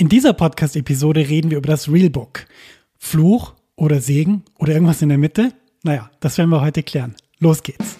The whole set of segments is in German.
In dieser Podcast-Episode reden wir über das Realbook. Fluch oder Segen oder irgendwas in der Mitte? Naja, das werden wir heute klären. Los geht's.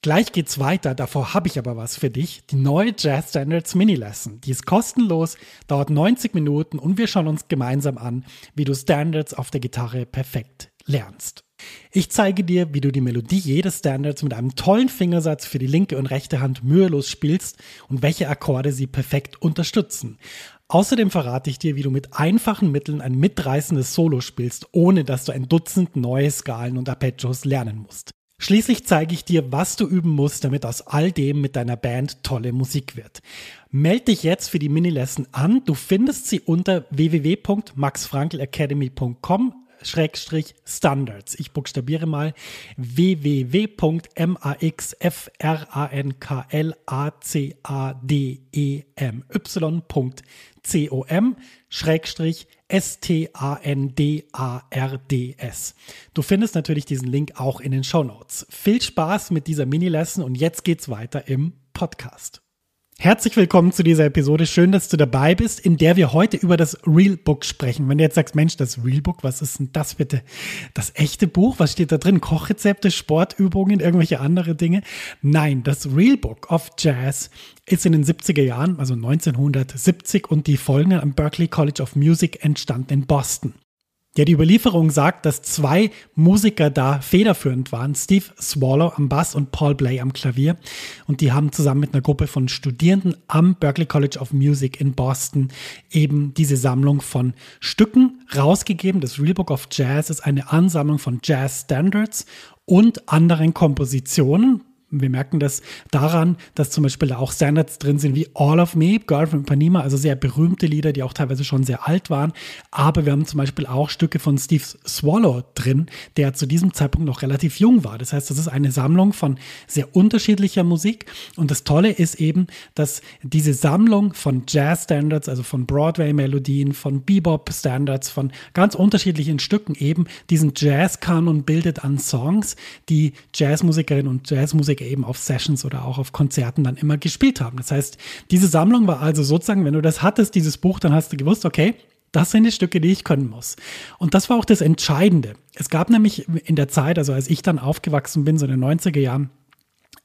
Gleich geht's weiter, davor habe ich aber was für dich. Die neue Jazz Standards Mini Lesson. Die ist kostenlos, dauert 90 Minuten und wir schauen uns gemeinsam an, wie du Standards auf der Gitarre perfekt lernst. Ich zeige dir, wie du die Melodie jedes Standards mit einem tollen Fingersatz für die linke und rechte Hand mühelos spielst und welche Akkorde sie perfekt unterstützen. Außerdem verrate ich dir, wie du mit einfachen Mitteln ein mitreißendes Solo spielst, ohne dass du ein Dutzend neue Skalen und Arpeggios lernen musst. Schließlich zeige ich dir, was du üben musst, damit aus all dem mit deiner Band tolle Musik wird. Meld dich jetzt für die Mini-Lesson an. Du findest sie unter www.maxfrankelacademy.com Schrägstrich Standards. Ich buchstabiere mal www.maxfrankelacademy.com S-T-A-N-D-A-R-D-S. Du findest natürlich diesen Link auch in den Show Notes. Viel Spaß mit dieser Mini-Lesson und jetzt geht's weiter im Podcast. Herzlich willkommen zu dieser Episode. Schön, dass du dabei bist, in der wir heute über das Realbook sprechen. Wenn du jetzt sagst, Mensch, das Realbook, was ist denn das bitte? Das echte Buch? Was steht da drin? Kochrezepte, Sportübungen, irgendwelche andere Dinge? Nein, das Realbook of Jazz ist in den 70er Jahren, also 1970 und die folgenden am Berklee College of Music entstanden in Boston. Ja, die Überlieferung sagt, dass zwei Musiker da federführend waren, Steve Swallow am Bass und Paul Bley am Klavier. Und die haben zusammen mit einer Gruppe von Studierenden am Berklee College of Music in Boston eben diese Sammlung von Stücken rausgegeben. Das Real Book of Jazz ist eine Ansammlung von Jazz Standards und anderen Kompositionen, wir merken das daran, dass zum Beispiel auch Standards drin sind wie All of Me, Girl from Ipanema, also sehr berühmte Lieder, die auch teilweise schon sehr alt waren. Aber wir haben zum Beispiel auch Stücke von Steve Swallow drin, der zu diesem Zeitpunkt noch relativ jung war. Das heißt, das ist eine Sammlung von sehr unterschiedlicher Musik. Und das Tolle ist eben, dass diese Sammlung von Jazz-Standards, also von Broadway-Melodien, von Bebop-Standards, von ganz unterschiedlichen Stücken eben diesen Jazz-Kanon bildet an Songs, die Jazzmusikerinnen und Jazzmusiker Musiker eben auf Sessions oder auch auf Konzerten dann immer gespielt haben. Das heißt, diese Sammlung war also sozusagen, wenn du das hattest, dieses Buch, dann hast du gewusst, okay, das sind die Stücke, die ich können muss. Und das war auch das Entscheidende. Es gab nämlich in der Zeit, also als ich dann aufgewachsen bin, so in den 90er Jahren,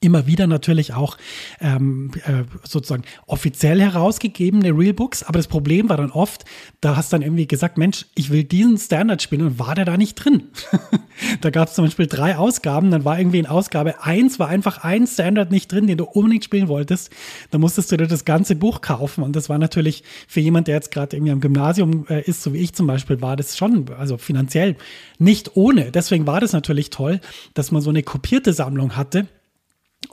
immer wieder natürlich auch ähm, äh, sozusagen offiziell herausgegebene Realbooks. Aber das Problem war dann oft, da hast dann irgendwie gesagt, Mensch, ich will diesen Standard spielen und war der da nicht drin. da gab es zum Beispiel drei Ausgaben, dann war irgendwie in Ausgabe eins war einfach ein Standard nicht drin, den du unbedingt spielen wolltest. Da musstest du dir das ganze Buch kaufen und das war natürlich für jemand, der jetzt gerade irgendwie am Gymnasium äh, ist, so wie ich zum Beispiel, war das schon, also finanziell nicht ohne. Deswegen war das natürlich toll, dass man so eine kopierte Sammlung hatte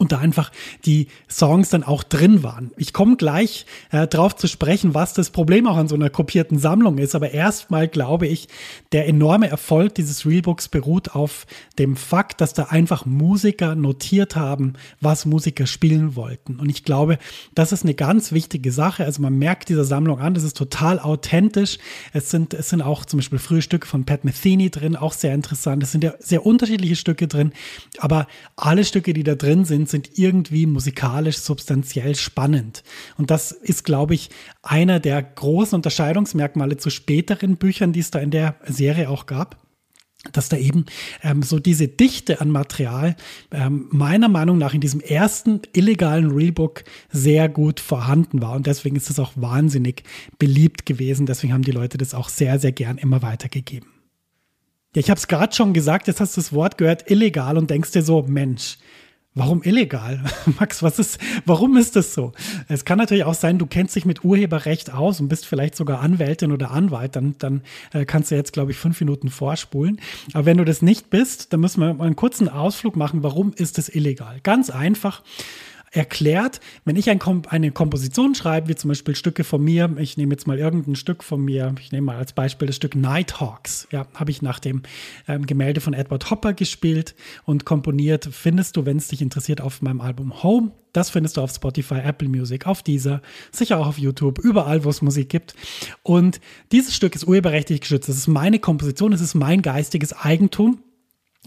und da einfach die Songs dann auch drin waren. Ich komme gleich äh, drauf zu sprechen, was das Problem auch an so einer kopierten Sammlung ist. Aber erstmal glaube ich, der enorme Erfolg dieses Realbooks beruht auf dem Fakt, dass da einfach Musiker notiert haben, was Musiker spielen wollten. Und ich glaube, das ist eine ganz wichtige Sache. Also man merkt dieser Sammlung an, das ist total authentisch. Es sind, es sind auch zum Beispiel frühe Stücke von Pat Metheny drin, auch sehr interessant. Es sind ja sehr unterschiedliche Stücke drin, aber alle Stücke, die da drin sind, sind, irgendwie musikalisch substanziell spannend. Und das ist, glaube ich, einer der großen Unterscheidungsmerkmale zu späteren Büchern, die es da in der Serie auch gab dass da eben ähm, so diese Dichte an Material ähm, meiner Meinung nach in diesem ersten illegalen Realbook sehr gut vorhanden war. Und deswegen ist es auch wahnsinnig beliebt gewesen. Deswegen haben die Leute das auch sehr, sehr gern immer weitergegeben. Ja, ich habe es gerade schon gesagt, jetzt hast du das Wort gehört, illegal und denkst dir so, Mensch, Warum illegal? Max, was ist, warum ist das so? Es kann natürlich auch sein, du kennst dich mit Urheberrecht aus und bist vielleicht sogar Anwältin oder Anwalt, dann, dann äh, kannst du jetzt, glaube ich, fünf Minuten vorspulen. Aber wenn du das nicht bist, dann müssen wir mal einen kurzen Ausflug machen. Warum ist es illegal? Ganz einfach. Erklärt, wenn ich ein Kom eine Komposition schreibe, wie zum Beispiel Stücke von mir, ich nehme jetzt mal irgendein Stück von mir, ich nehme mal als Beispiel das Stück Nighthawks, ja, habe ich nach dem ähm, Gemälde von Edward Hopper gespielt und komponiert, findest du, wenn es dich interessiert, auf meinem Album Home. Das findest du auf Spotify, Apple Music, auf dieser, sicher auch auf YouTube, überall, wo es Musik gibt. Und dieses Stück ist urheberrechtlich geschützt. Das ist meine Komposition, es ist mein geistiges Eigentum.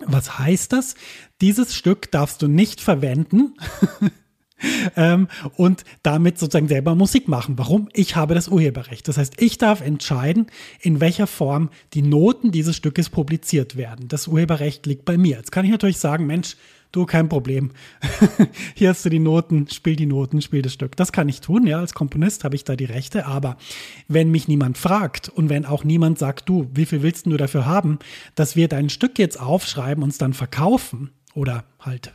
Was heißt das? Dieses Stück darfst du nicht verwenden. ähm, und damit sozusagen selber Musik machen. Warum? Ich habe das Urheberrecht. Das heißt, ich darf entscheiden, in welcher Form die Noten dieses Stückes publiziert werden. Das Urheberrecht liegt bei mir. Jetzt kann ich natürlich sagen, Mensch, du, kein Problem. Hier hast du die Noten, spiel die Noten, spiel das Stück. Das kann ich tun, ja, als Komponist habe ich da die Rechte, aber wenn mich niemand fragt und wenn auch niemand sagt, du, wie viel willst du dafür haben, dass wir dein Stück jetzt aufschreiben und es dann verkaufen oder halt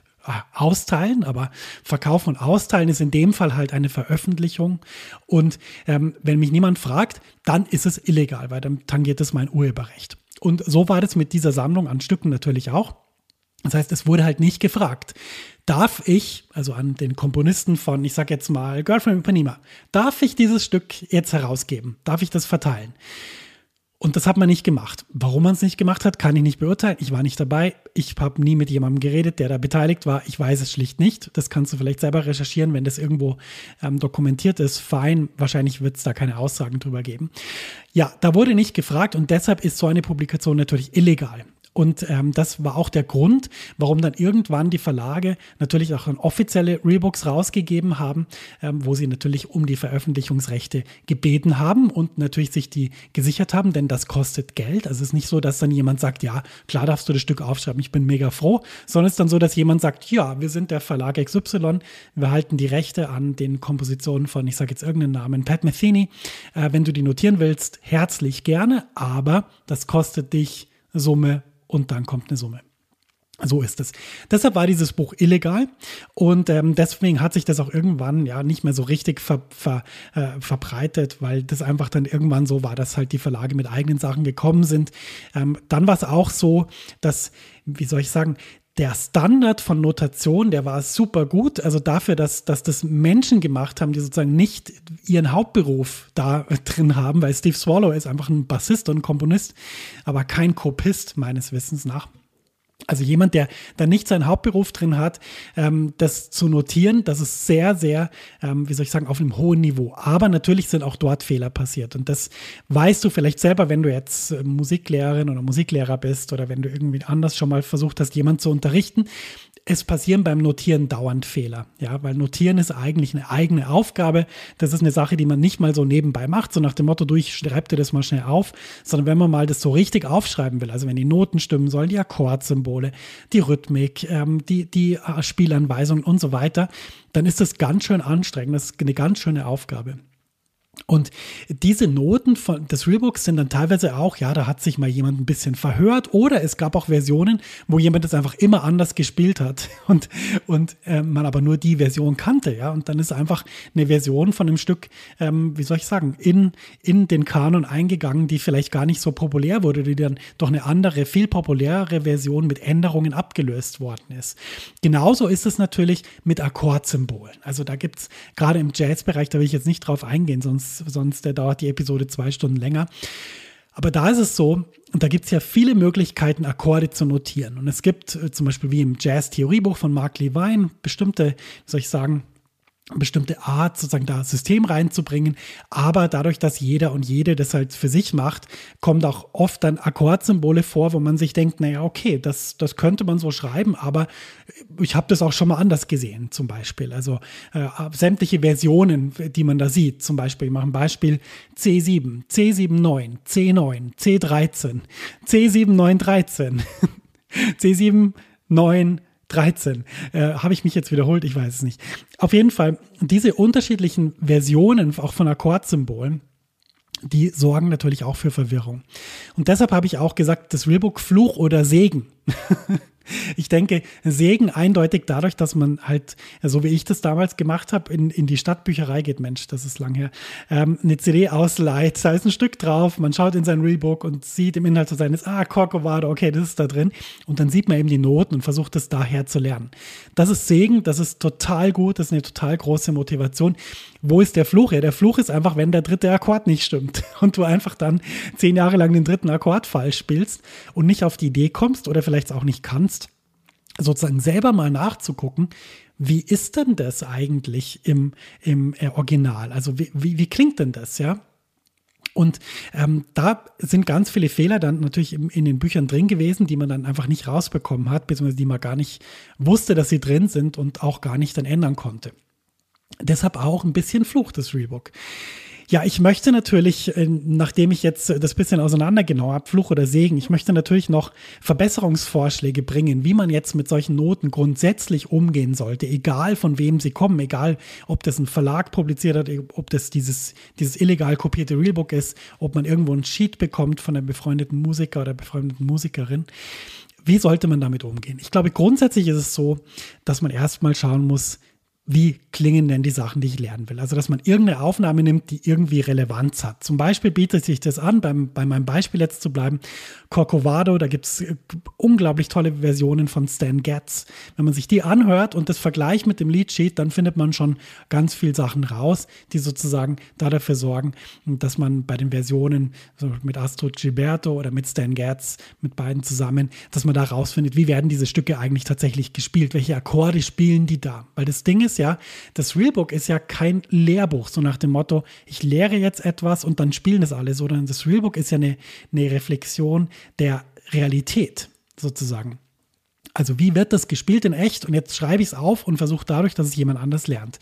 austeilen, aber verkaufen und austeilen ist in dem Fall halt eine Veröffentlichung. Und ähm, wenn mich niemand fragt, dann ist es illegal, weil dann tangiert es mein Urheberrecht. Und so war das mit dieser Sammlung an Stücken natürlich auch. Das heißt, es wurde halt nicht gefragt. Darf ich, also an den Komponisten von, ich sag jetzt mal, Girlfriend Ipanema, darf ich dieses Stück jetzt herausgeben? Darf ich das verteilen? Und das hat man nicht gemacht. Warum man es nicht gemacht hat, kann ich nicht beurteilen. Ich war nicht dabei. Ich habe nie mit jemandem geredet, der da beteiligt war. Ich weiß es schlicht nicht. Das kannst du vielleicht selber recherchieren, wenn das irgendwo ähm, dokumentiert ist. Fein, wahrscheinlich wird es da keine Aussagen drüber geben. Ja, da wurde nicht gefragt und deshalb ist so eine Publikation natürlich illegal. Und ähm, das war auch der Grund, warum dann irgendwann die Verlage natürlich auch offizielle Rebooks rausgegeben haben, ähm, wo sie natürlich um die Veröffentlichungsrechte gebeten haben und natürlich sich die gesichert haben, denn das kostet Geld. Also es ist nicht so, dass dann jemand sagt, ja, klar darfst du das Stück aufschreiben, ich bin mega froh, sondern es ist dann so, dass jemand sagt, ja, wir sind der Verlag XY, wir halten die Rechte an den Kompositionen von, ich sage jetzt irgendeinen Namen, Pat Metheny. Äh, wenn du die notieren willst, herzlich gerne, aber das kostet dich Summe und dann kommt eine Summe. So ist es. Deshalb war dieses Buch illegal und ähm, deswegen hat sich das auch irgendwann ja nicht mehr so richtig ver, ver, äh, verbreitet, weil das einfach dann irgendwann so war, dass halt die Verlage mit eigenen Sachen gekommen sind. Ähm, dann war es auch so, dass, wie soll ich sagen, der Standard von Notation, der war super gut. Also dafür, dass, dass das Menschen gemacht haben, die sozusagen nicht ihren Hauptberuf da drin haben, weil Steve Swallow ist einfach ein Bassist und ein Komponist, aber kein Kopist meines Wissens nach. Also jemand, der da nicht seinen Hauptberuf drin hat, ähm, das zu notieren, das ist sehr, sehr, ähm, wie soll ich sagen, auf einem hohen Niveau. Aber natürlich sind auch dort Fehler passiert. Und das weißt du vielleicht selber, wenn du jetzt äh, Musiklehrerin oder Musiklehrer bist oder wenn du irgendwie anders schon mal versucht hast, jemanden zu unterrichten es passieren beim Notieren dauernd Fehler. Ja, weil Notieren ist eigentlich eine eigene Aufgabe. Das ist eine Sache, die man nicht mal so nebenbei macht, so nach dem Motto, du, ich schreib dir das mal schnell auf, sondern wenn man mal das so richtig aufschreiben will, also wenn die Noten stimmen sollen, die Akkordsymbole, die Rhythmik, ähm, die, die äh, Spielanweisungen und so weiter, dann ist das ganz schön anstrengend. Das ist eine ganz schöne Aufgabe. Und diese Noten von, des Realbooks sind dann teilweise auch, ja, da hat sich mal jemand ein bisschen verhört oder es gab auch Versionen, wo jemand das einfach immer anders gespielt hat und, und äh, man aber nur die Version kannte, ja. Und dann ist einfach eine Version von einem Stück, ähm, wie soll ich sagen, in, in den Kanon eingegangen, die vielleicht gar nicht so populär wurde, die dann doch eine andere, viel populärere Version mit Änderungen abgelöst worden ist. Genauso ist es natürlich mit Akkordsymbolen. Also da gibt es gerade im Jazzbereich, da will ich jetzt nicht drauf eingehen, sonst sonst der dauert die Episode zwei Stunden länger. Aber da ist es so, und da gibt es ja viele Möglichkeiten, Akkorde zu notieren. Und es gibt äh, zum Beispiel wie im Jazz-Theoriebuch von Mark Levine bestimmte, soll ich sagen, bestimmte Art, sozusagen da System reinzubringen. Aber dadurch, dass jeder und jede das halt für sich macht, kommt auch oft dann Akkordsymbole vor, wo man sich denkt, naja, okay, das, das könnte man so schreiben, aber ich habe das auch schon mal anders gesehen, zum Beispiel. Also äh, sämtliche Versionen, die man da sieht, zum Beispiel, ich mache ein Beispiel C7, C79, C9, C13, C7913, C7, 9, 13. Äh, Habe ich mich jetzt wiederholt? Ich weiß es nicht. Auf jeden Fall, diese unterschiedlichen Versionen auch von Akkordsymbolen, die sorgen natürlich auch für Verwirrung. Und deshalb habe ich auch gesagt, das Realbook Fluch oder Segen. Ich denke, Segen eindeutig dadurch, dass man halt, so wie ich das damals gemacht habe, in, in die Stadtbücherei geht, Mensch, das ist lang her, ähm, eine CD ausleiht, da ist ein Stück drauf, man schaut in sein Realbook und sieht im Inhalt so seines, ah, Corcovado, okay, das ist da drin. Und dann sieht man eben die Noten und versucht es daher zu lernen. Das ist Segen, das ist total gut, das ist eine total große Motivation. Wo ist der Fluch? Ja, der Fluch ist einfach, wenn der dritte Akkord nicht stimmt und du einfach dann zehn Jahre lang den dritten Akkord falsch spielst und nicht auf die Idee kommst oder vielleicht auch nicht kannst, sozusagen selber mal nachzugucken, wie ist denn das eigentlich im, im äh, Original? Also wie, wie, wie klingt denn das, ja? Und ähm, da sind ganz viele Fehler dann natürlich in, in den Büchern drin gewesen, die man dann einfach nicht rausbekommen hat, beziehungsweise die man gar nicht wusste, dass sie drin sind und auch gar nicht dann ändern konnte. Deshalb auch ein bisschen Fluch des Rebook. Ja, ich möchte natürlich, äh, nachdem ich jetzt das bisschen auseinandergenommen habe, Fluch oder Segen, ich möchte natürlich noch Verbesserungsvorschläge bringen, wie man jetzt mit solchen Noten grundsätzlich umgehen sollte, egal von wem sie kommen, egal ob das ein Verlag publiziert hat, ob das dieses, dieses illegal kopierte Realbook ist, ob man irgendwo ein Sheet bekommt von einem befreundeten Musiker oder befreundeten Musikerin. Wie sollte man damit umgehen? Ich glaube, grundsätzlich ist es so, dass man erstmal schauen muss, wie klingen denn die Sachen, die ich lernen will. Also, dass man irgendeine Aufnahme nimmt, die irgendwie Relevanz hat. Zum Beispiel bietet sich das an, beim, bei meinem Beispiel jetzt zu bleiben, Corcovado, da gibt es äh, unglaublich tolle Versionen von Stan Getz. Wenn man sich die anhört und das vergleicht mit dem Leadsheet, dann findet man schon ganz viel Sachen raus, die sozusagen da dafür sorgen, dass man bei den Versionen so mit Astro Gilberto oder mit Stan Getz, mit beiden zusammen, dass man da rausfindet, wie werden diese Stücke eigentlich tatsächlich gespielt, welche Akkorde spielen die da. Weil das Ding ist, ja, das Realbook ist ja kein Lehrbuch, so nach dem Motto, ich lehre jetzt etwas und dann spielen das alle, sondern das Realbook ist ja eine, eine Reflexion der Realität sozusagen. Also wie wird das gespielt in echt? Und jetzt schreibe ich es auf und versuche dadurch, dass es jemand anders lernt.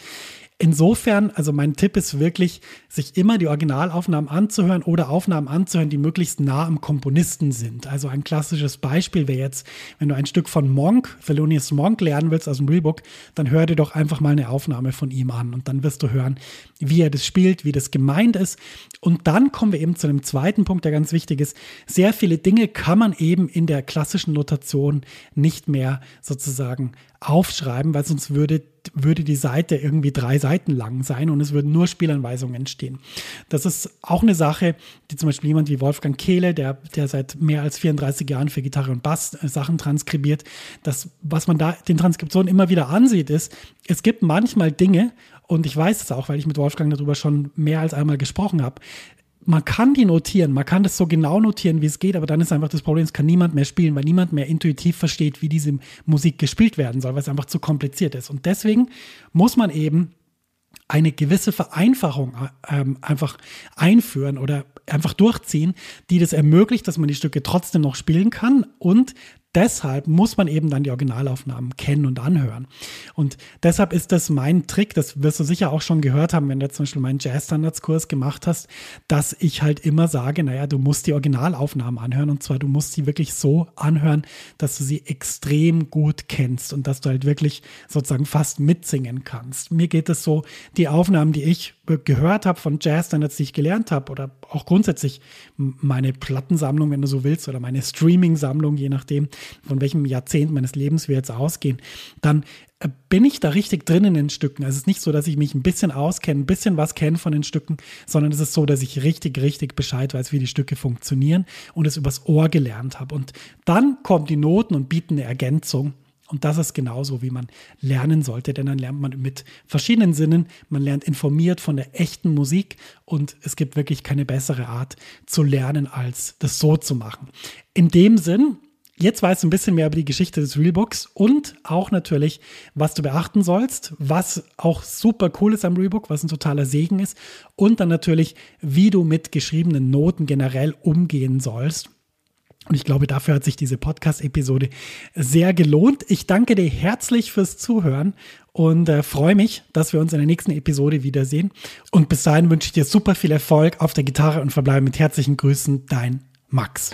Insofern, also mein Tipp ist wirklich, sich immer die Originalaufnahmen anzuhören oder Aufnahmen anzuhören, die möglichst nah am Komponisten sind. Also ein klassisches Beispiel wäre jetzt, wenn du ein Stück von Monk, Thelonious Monk lernen willst aus dem Rebook, dann hör dir doch einfach mal eine Aufnahme von ihm an und dann wirst du hören, wie er das spielt, wie das gemeint ist. Und dann kommen wir eben zu einem zweiten Punkt, der ganz wichtig ist. Sehr viele Dinge kann man eben in der klassischen Notation nicht mehr sozusagen aufschreiben, weil sonst würde würde die Seite irgendwie drei Seiten lang sein und es würden nur Spielanweisungen entstehen. Das ist auch eine Sache, die zum Beispiel jemand wie Wolfgang Kehle, der, der seit mehr als 34 Jahren für Gitarre und Bass äh, Sachen transkribiert, das, was man da den Transkriptionen immer wieder ansieht, ist, es gibt manchmal Dinge, und ich weiß es auch, weil ich mit Wolfgang darüber schon mehr als einmal gesprochen habe, man kann die notieren, man kann das so genau notieren, wie es geht, aber dann ist einfach das Problem, es kann niemand mehr spielen, weil niemand mehr intuitiv versteht, wie diese Musik gespielt werden soll, weil es einfach zu kompliziert ist. Und deswegen muss man eben eine gewisse Vereinfachung äh, ähm, einfach einführen oder einfach durchziehen, die das ermöglicht, dass man die Stücke trotzdem noch spielen kann und deshalb muss man eben dann die Originalaufnahmen kennen und anhören. Und deshalb ist das mein Trick, das wirst du sicher auch schon gehört haben, wenn du zum Beispiel meinen Jazz-Standards-Kurs gemacht hast, dass ich halt immer sage, naja, du musst die Originalaufnahmen anhören und zwar du musst sie wirklich so anhören, dass du sie extrem gut kennst und dass du halt wirklich sozusagen fast mitsingen kannst. Mir geht es so, die Aufnahmen, die ich gehört habe von Jazz-Standards, die ich gelernt habe oder auch grundsätzlich meine Plattensammlung, wenn du so willst, oder meine Streaming-Sammlung, je nachdem, von welchem Jahrzehnt meines Lebens wir jetzt ausgehen, dann äh, bin ich da richtig drin in den Stücken. Also es ist nicht so, dass ich mich ein bisschen auskenne, ein bisschen was kenne von den Stücken, sondern es ist so, dass ich richtig, richtig Bescheid weiß, wie die Stücke funktionieren und es übers Ohr gelernt habe. Und dann kommen die Noten und bieten eine Ergänzung. Und das ist genauso, wie man lernen sollte, denn dann lernt man mit verschiedenen Sinnen, man lernt informiert von der echten Musik und es gibt wirklich keine bessere Art zu lernen, als das so zu machen. In dem Sinn, Jetzt weißt du ein bisschen mehr über die Geschichte des Realbooks und auch natürlich, was du beachten sollst, was auch super cool ist am Realbook, was ein totaler Segen ist und dann natürlich, wie du mit geschriebenen Noten generell umgehen sollst. Und ich glaube, dafür hat sich diese Podcast-Episode sehr gelohnt. Ich danke dir herzlich fürs Zuhören und äh, freue mich, dass wir uns in der nächsten Episode wiedersehen. Und bis dahin wünsche ich dir super viel Erfolg auf der Gitarre und verbleibe mit herzlichen Grüßen, dein Max.